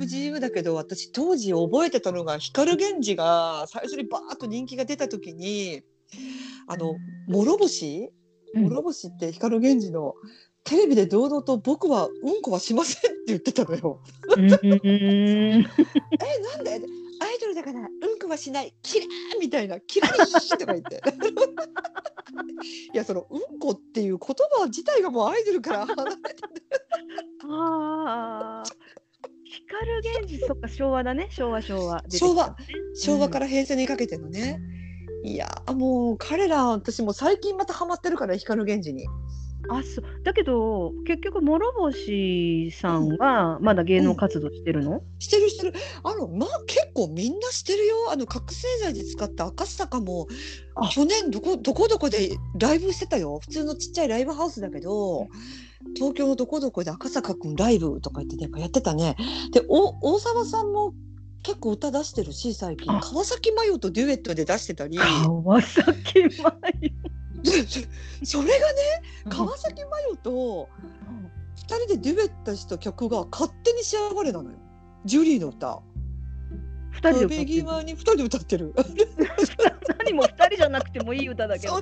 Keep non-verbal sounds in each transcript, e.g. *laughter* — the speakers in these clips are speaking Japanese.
ブ GM だけど私当時覚えてたのが光源氏が最初にバーッと人気が出た時にあの諸星？うん。諸星って光源氏のテレビで堂々と僕はうんこはしませんって言ってたのよ。*laughs* えなんで？アイドルだからうんこはしない。キラーみたいな。キラリーとか言って。*laughs* いやそのうんこっていう言葉自体がもうアイドルから離れてああ。光源氏そっか昭和だね。昭和昭和。昭和。昭和から平成にかけてのね、いやもう彼ら私もう最近またハマってるから光源氏にあそう。だけど結局諸星さんはまだ芸能活動してるの、してるしてる。あのまあ結構みんなしてるよ。あの覚醒剤で使った赤坂もあ。去年どこどこどこでライブしてたよ。普通のちっちゃいライブハウスだけど東京のどこどこで赤坂くんライブとか言ってなんかやってたね。でお大沢さんも結構歌出してるし最近。あ。川崎麻世とデュエットで出してたり。川崎麻で *laughs* それがね世川崎麻世と2人でデュエットした曲が勝手に仕上がれなのよ。ジュリーの歌。二人でに2人で歌ってる。*laughs* 何も二人じゃなくてもいい歌だけど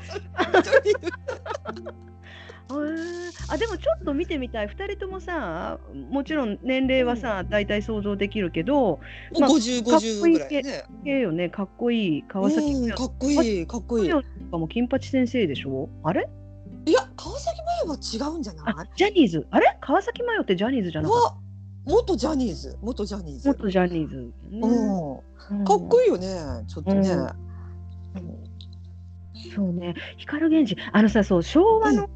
でもちょっと見てみたい。2人ともさもちろん年齢はさ、大体想像できるけどまあ50、かっこいい50ぐらいね。ええよねかっこいい川崎うん、麻かっこいい、かっこいい。かも金八先生でしょ？あれ？や、川崎麻世は違うんじゃあない？ジャニーズ。あれ？川崎麻世ってジャニーズじゃなかっは、元ジャニーズ、元ジャニーズ。た元ジャニーズ、ねうん、かっこいいよね、ちょっとね。うん。そうね。光源氏。あのさそう昭和の、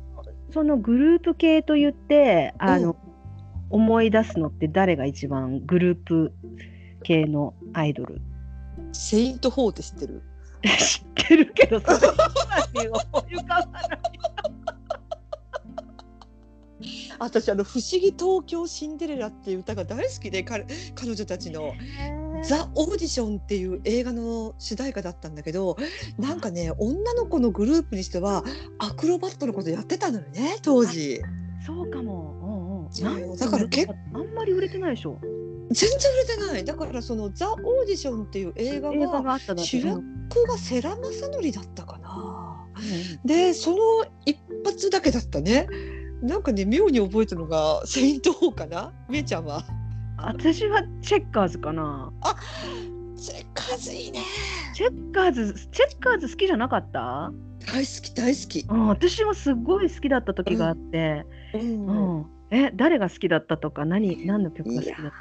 そのグループ系と言ってあの、うん。思い出すのって誰が一番グループ系のアイドル？セイントフォーって知ってる？*laughs* 知ってるけどそれ今に思い浮かばない私、あの不思議東京シンデレラっていう歌が大好きで、彼、彼女たちの。ザ・オーディションっていう映画の主題歌だったんだけどなんかね女の子のグループにしてはアクロバットのことやってたのよね当時。そうかも、うんうん、だから結あんまり売れてないでしょ。全然売れてない。だからそのザ・オーディションっていう映画は主役が世良正則だったかな。でその一発だけだったねなんかね妙に覚えたのがセイント・ホーかな？めいちゃんは？私はチェッカーズかな。チェッカーズいいね。チェッカーズチェッカーズ好きじゃなかった？大好き大好き。うん、私もすごい好きだった時があって、うん。うん。え誰が好きだったとか？何何の曲が好きだっ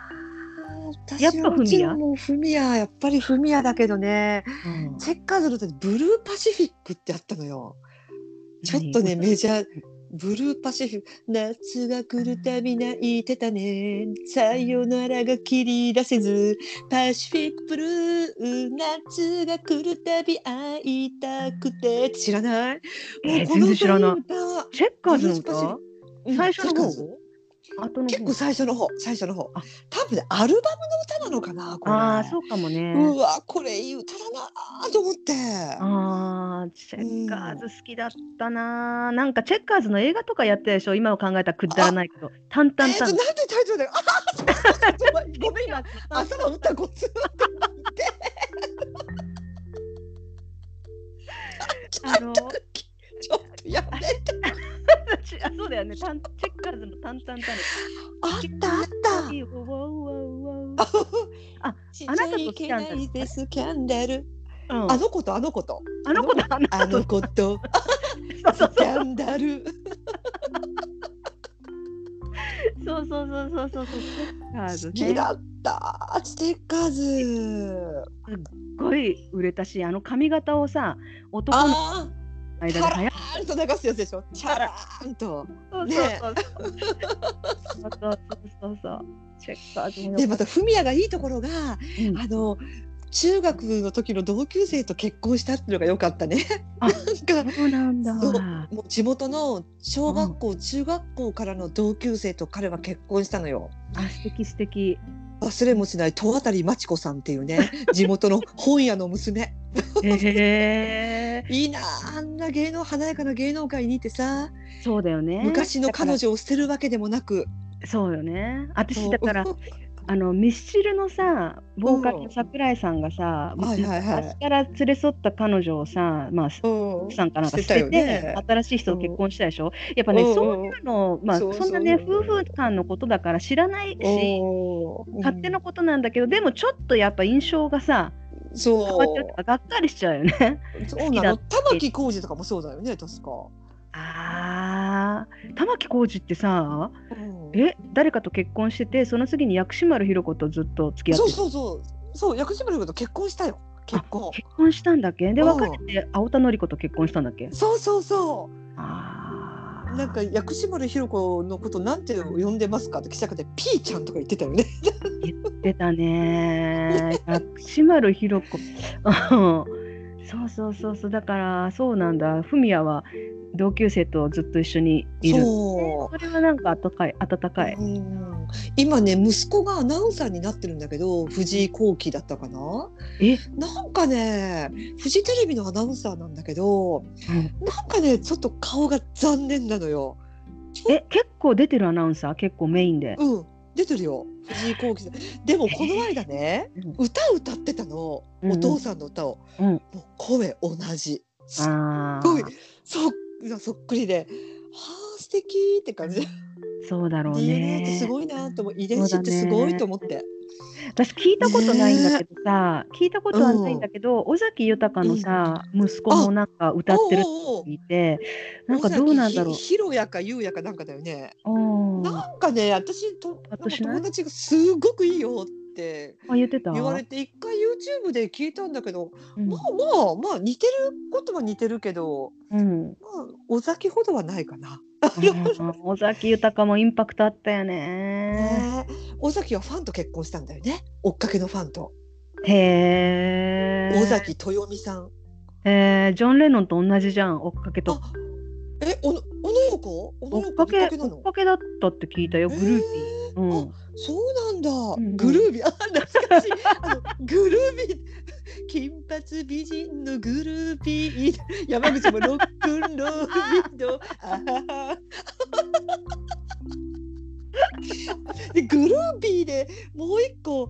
私やっぱフミヤ？んもうフミヤ。やっぱりフミヤだけどね。た、うん。チェッカーズの時ブルーパシフィックってあったのよ。ちょっとねメジャーブルーパシフ夏が来るたび泣いてたね。さよならが切り出せずパシフィックブルー夏が来るたび会いたくて。知らない。えー全然知らない。チェッカーズの歌最初の方？後の方。結構最初の方最初の方。あ。多分ねアルバムの歌なのかなこれ。ああそうかもね。うわこれいい歌だなと思って。あーチェッカーズ好きだったな、なんかチェッカーズの映画とかやってたでしょ？今を考えたらくだらないけど「タンタンタンえーとなんでタイトルだよ。あ *laughs* ごめん今頭打ったごつって。あの *laughs* ちょっとやめて。あそうだよね。タンチェッカーズの「タンタンタン」あったあった。あちあなたとスキャンダルでスキャンダル。うん。あの子とあの子と。あの子だあの子と。そうスそう。キャンダル。そうそうそうそうそう。そう好きだった。チェッカーズ。すっごい売れたしあの髪型をさ男の間で流ーンと流すやつでしょ？チャラーンと。そうね。そうそうそうそう。チェッカーズもよでまたフミヤがいいところがうん。あの中学の時の同級生と結婚したっていうのが良かったね。あなんかそうなんだ。そう。もう地元の小学校、中学校からの同級生と彼は結婚したのよ。あ素敵素敵。忘れもしない戸渡真知子さんっていうね地元の本屋の娘。へえいいなああんな芸能華やかな芸能界にいてさ。そうだよね。昔の彼女を捨てるわけでもなく。らそうよね。私だから *laughs* あのミスチルのさボーカルの桜井さんがさ、うん。昔から連れ添った彼女をさまあうん。奥さんかなんか捨してたてね。新しい人と結婚したでしょ、やっぱね、うん。そういうのまあそんなね夫婦間のことだから知らないし、勝手なことなんだけどでもちょっとやっぱ印象がさう。ん変わっちゃうそとかがっかりしちゃうよね。うそうなの。玉置浩二とかもそうだよね確か、あー。玉置浩二ってさうん。え誰かと結婚しててその次に薬師丸ひろ子とずっと付き合ってる。そうそうそう。そう薬師丸ひろ子と結婚したよ。結婚。結婚したんだっけ？でうん。別れて青田典子と結婚したんだっけ？そうそうそあー。うなんか薬師丸ひろ子のことなんて呼んでますかって記者会でピーちゃんとか言ってたよね。出たね。*laughs* 薬師丸ひろ子。うん。そうそうそうそう。だからそうなんだ。フミヤは同級生とずっと一緒にいる。そそれはなんか温かい。温かい、う、うん、今ね息子がアナウンサーになってるんだけど藤井幸喜だったかな？え、なんかねフジテレビのアナウンサーなんだけどうん。なんかねちょっと顔が残念なのよ。え結構出てるアナウンサー？結構メインで、うん。出てるよ。藤井幸喜さん。でもこの間ねうん。歌歌ってたの。うん。お父さんの歌を、うん。もう声同じ。すっあごいーそっそっくりで。はあ素敵って感じ。で、そうだろう DNA ってね。すごいなと思う。遺伝子ってすごいと思って。私聞いたことないんだけどさ、聞いたことはないんだけど、尾崎豊のさ、息子もなんか歌ってるって聞いてなんかどうなんだろう。ひひろやかゆうやかなんかだよね。うん。なんかね私と友達がすごくいいよってってた？言われて一回 YouTube で聞いたんだけど、うんまあまあまあ似てることは似てるけど、うん、まあ尾崎ほどはないかな。うん尾崎豊もインパクトあったよね。尾崎はファンと結婚したんだよね。追っかけのファンと。へえ。尾崎豊美さん。えー、ジョン・レノンと同じじゃん、追っかけと。え、おの、小野洋子？小野洋子追っかけ、追っ。かけだったって聞いたよ、グルーピー。えーうん、そうなんだ。んグルービー、*laughs* あ、懐かしい。あの、グルービー。*laughs* 金髪美人のグルービー。山口もロックンロールビート。あはは *laughs* で、グルービーで、もう一個。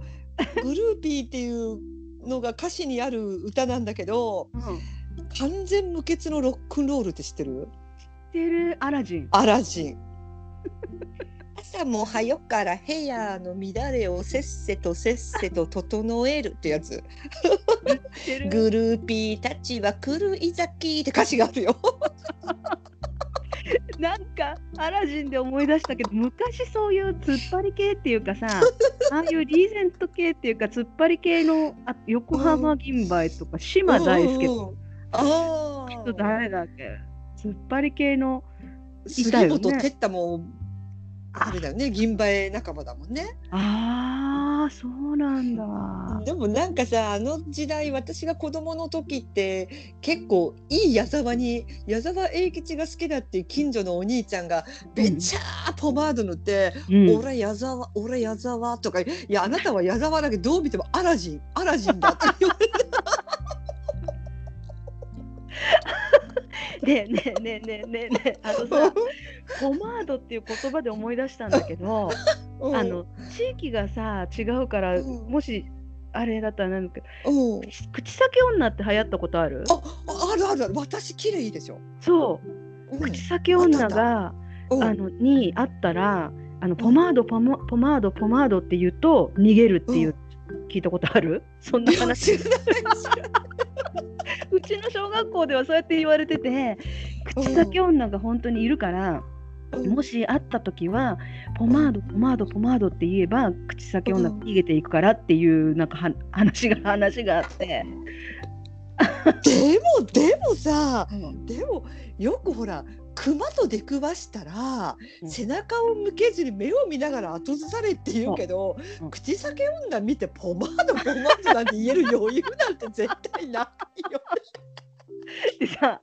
グルービーっていうのが歌詞にある歌なんだけど。うん、完全無欠のロックンロールって知ってる？知ってるアラジン。アラジン。朝も早からヘアの乱れをせっせとせっせと整えるってやつ。グルーピーたちは来るいざきって歌詞があるよ。なんかアラジンで思い出したけど昔そういう突っ張り系っていうかさ *laughs* ああいうリーゼント系っていうか突っ張り系のあ横浜銀杯とか島大輔うんうんうんああ。と誰だっけ突っ張り系の杉本哲太も。あれだよね、銀杯仲間だもんね。ああそうなんだ。でもなんかさあの時代私が子供の時って結構いい矢沢に矢沢永吉が好きだっていう近所のお兄ちゃんがべちゃーポマード塗って「うん。俺矢沢俺矢沢」とか「いやあなたは矢沢だけどどう見てもアラジンアラジンだ」って言われて *laughs* ねえねえねえねえねえねえ。あのさポマードっていう言葉で思い出したんだけど *laughs* うん。あの地域がさ違うからうん。もしあれだったらなんだけどうん。口先女って流行ったことある？ああるあるある。私綺麗でしょ。そう。うん。口先女がうん。あのにあったらあのポマードポマポマードポマードって言うと逃げるっていう、聞いたことある？そんな話。知らないうちの小学校ではそうやって言われてて口先女が本当にいるから、うん。もし会った時はポマードポマードポマードって言えば口先女が逃げていくからっていうなんかは話が話があって、でもでもさでもよくほら熊と出くわしたら、うん。背中を向けずに目を見ながら後ずされって言うけど、うん。口先女見てポマードポマードなんて言える余裕なんて絶対ないよ。*laughs* でさ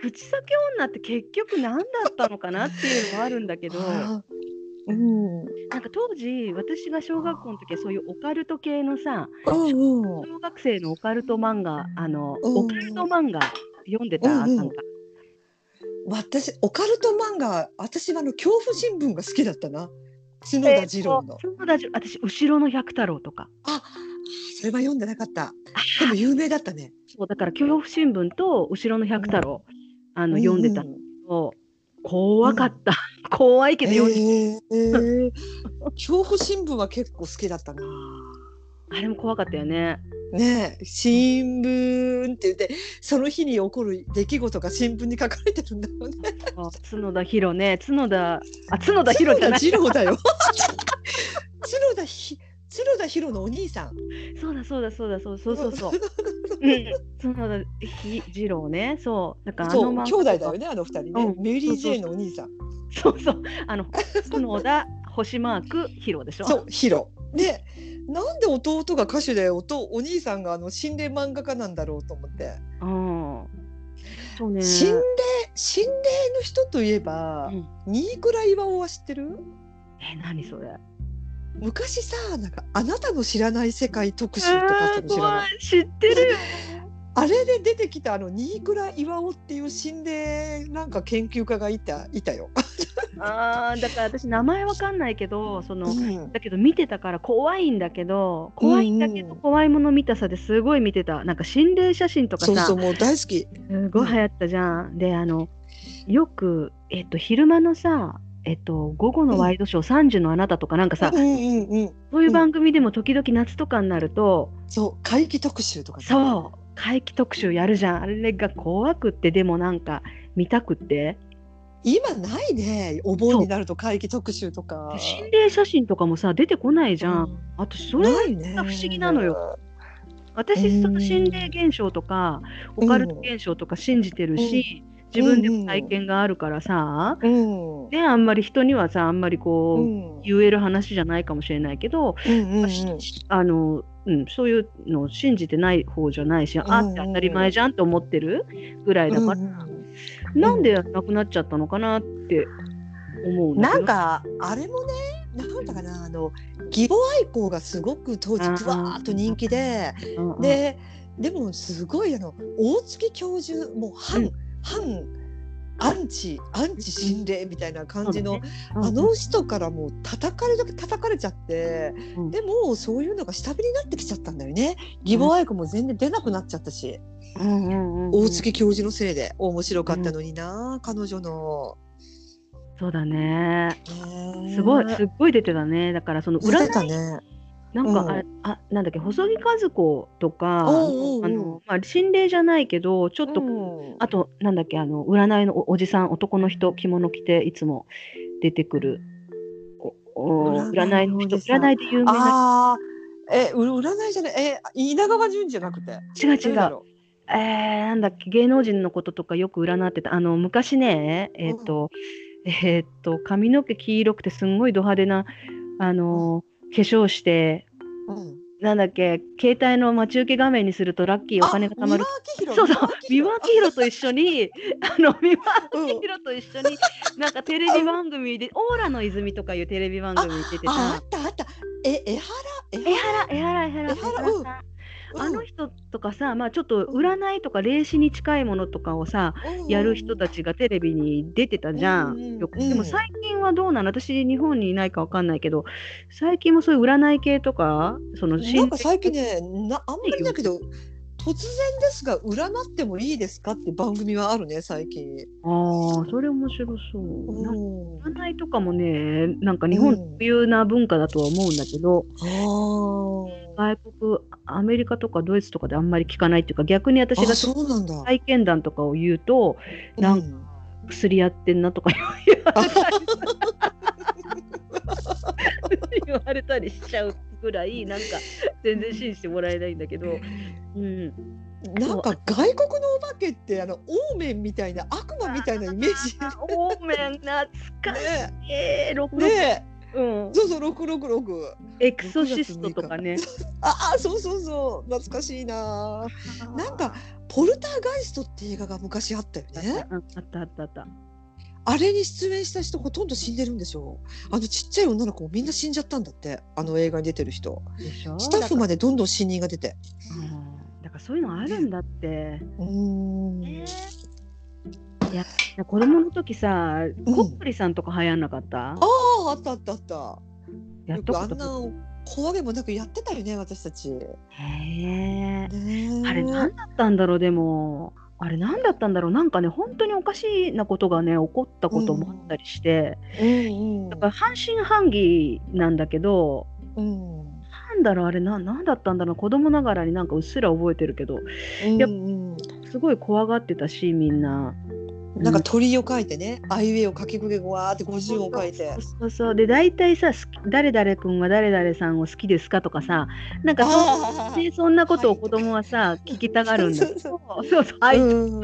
口先女って結局何だったのかなっていうのはあるんだけど。*laughs* うん。なんか当時私が小学校の時はそういうオカルト系のさ小学生のオカルト漫画あのうん。オカルト漫画読んでた、なんか私オカルト漫画私はあの恐怖新聞が好きだったな。角田二郎の。えーと角田私後ろの百太郎とか。あ、それは読んでなかった。でも有名だったね。そうだから恐怖新聞と後ろの百太郎、あの読んでたうんの、怖かった、*laughs* 怖いけど読んで、えー、*laughs* 恐怖新聞は結構好きだったな。あれも怖かったよね。ねえ新聞って言ってその日に起こる出来事が新聞に書かれてるんだよね。角田ヒロね角田あ角田ヒロじゃない角田二郎だよ。角田ひ角田ヒロのお兄さん。そうだそうだそうだそうそうそうそう。うん、角田ひ二郎ねそうだからあそうの兄弟だよねあの二人ね。うんメリー・ジェーンのお兄さん。そうそうあの角田星マークヒロでしょ。そうヒロ。でなんで弟が歌手でおとお兄さんがあの心霊漫画家なんだろうと思って。うん。そうね。心霊心霊の人といえば、うん新倉岩尾は知ってる？え何それ？昔さなんかあなたの知らない世界特集とか知らない？い。知ってるよ。あれで出てきたあの新倉岩尾っていう心霊なんか研究家がいたいたよ。*laughs* ああだから私名前わかんないけどその。うんだけど見てたから怖いんだけど怖いんだけどうん怖いもの見たさですごい見てたなんか心霊写真とかさそうそうもう大好き。すごい流行ったじゃん。であのよく、えっと、昼間のさ、えっと、午後のワイドショー「3時のあなた」とかなんかさ、うんうんうん。そういう番組でも時々夏とかになると、そう怪奇特集とかね、そう怪奇特集やるじゃんあれが怖くってでもなんか見たくって今ないねお盆になると怪奇特集とか。心霊写真とかもさ出てこないじゃん。うんあとそれ。が不思議なのよ。私うんその心霊現象とかオカルト現象とか信じてるし、自分でも体験があるからさ、うん。ね、あんまり人にはさあんまりこう、うん言える話じゃないかもしれないけど、うんうんうんあのうん、そういうのを信じてない方じゃないし、んうん。あって当たり前じゃんって思ってるぐらいだから、うんなんでなくなっちゃったのかなって思うな。んかあれもねなんだかなあの義母愛好がすごく当時ぶわーっと人気でででもすごいあの大月教授もう反、うん。反アンチアンチ心霊みたいな感じの、ねうん。あの人からもう叩かれだけ叩かれちゃって、うん。でもそういうのが下火になってきちゃったんだよね。義母愛好も全然出なくなっちゃったし、うんうんうんうん。大月教授のせいで面白かったのにな、彼女の。そうだね。ねすごいすっごい出てたね。だからその占いたね。なんか、うんあれあなんだっけ細木和子とかあの、まあ、心霊じゃないけどちょっと、うん。あとなんだっけあの占いのおおじさん男の人着物着ていつも出てくるおお占占いいの人占いで有名なえ、う占いじゃない、え、稲川淳じゃなくて？違う違う。えー、なんだっけ芸能人のこととかよく占ってた。あの昔ねえっ、と、えっ、と髪の毛黄色くてすんごいド派手なあの化粧してう。うん。なんだっけ携帯の待ち受け画面にするとラッキーお金が貯まる。そうそう、三輪明宏と一緒に、*laughs* あの三輪うん明宏と一緒に、*laughs* なんかテレビ番組で、オーラの泉とかいうテレビ番組に出てあ、あたっ。たあった。え、江原？江江原、江原、江原、江原？江原あの人とかさ、まあちょっと占いとか霊視に近いものとかをさ、やる人たちがテレビに出てたじゃうんでも最近はどうなの？私、日本にいないかわかんないけど、最近もそういう占い系とか、そのなんか最近ね、な、あんまりだけど。突然ですが、占ってもいいですかって番組はあるね、最近。ああ、それ面白そう。占いとかもね、なんか日本特有な文化だとは思うんだけど、あー外国、アメリカとかドイツとかであんまり聞かないっていうか、逆に私あ。が。体験談とかを言うと、なん。うん薬やってんなとか言われたり言われたりしちゃうぐらい、*laughs* なんか全然信じてもらえないんだけど、うん、なんか外国のお化けってあのオーメンみたいな悪魔みたいなイメージ。あオーメン懐かしね。い、えー、六六ねうん、そうそう六六六。エクソシストとかね。ああそうそうそう。懐かしいな。なんかポルターガイストって映画が昔あったよね。うんあったあったあった。あれに出演した人ほとんど死んでるんでしょ。あのちっちゃい女の子みんな死んじゃったんだって。あの映画に出てる人。でしょ？スタッフまでどんどん死人が出て。うんだからそういうのあるんだって。うーんいや子供の時さ、うん。コップリさんとか流行んなかった、あああったあったあった。やっと？あんな怖げもなくやってたよね私たち。へえ。あれ何だったんだろうでも。あれ何だったんだろう？なんかね本当におかしなことがね起こったこともあったりして、うん。うんだから半信半疑なんだけどうんなんだろうあれな何だったんだろう？子供ながらになんかうっすら覚えてるけど。やっうんすごい怖がってたしみんな。なんか鳥を書いてね、あいうえを書き声わーって50を書いて。そう。そうそう。で大体さ誰々君は誰々さんを好きですかとかさなんかそあでそんなことを子供はさ、聞きたがるんだそうそうはい、うん。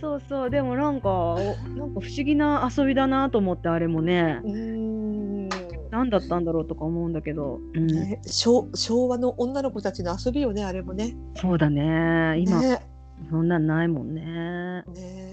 そうそう。でもなんかおなんか不思議な遊びだなと思ってあれもね。うん。何だったんだろうとか思うんだけど、うん。ね昭昭和の女の子たちの遊びよねあれもね。そうだね。今、ねそんなんないもんね。ね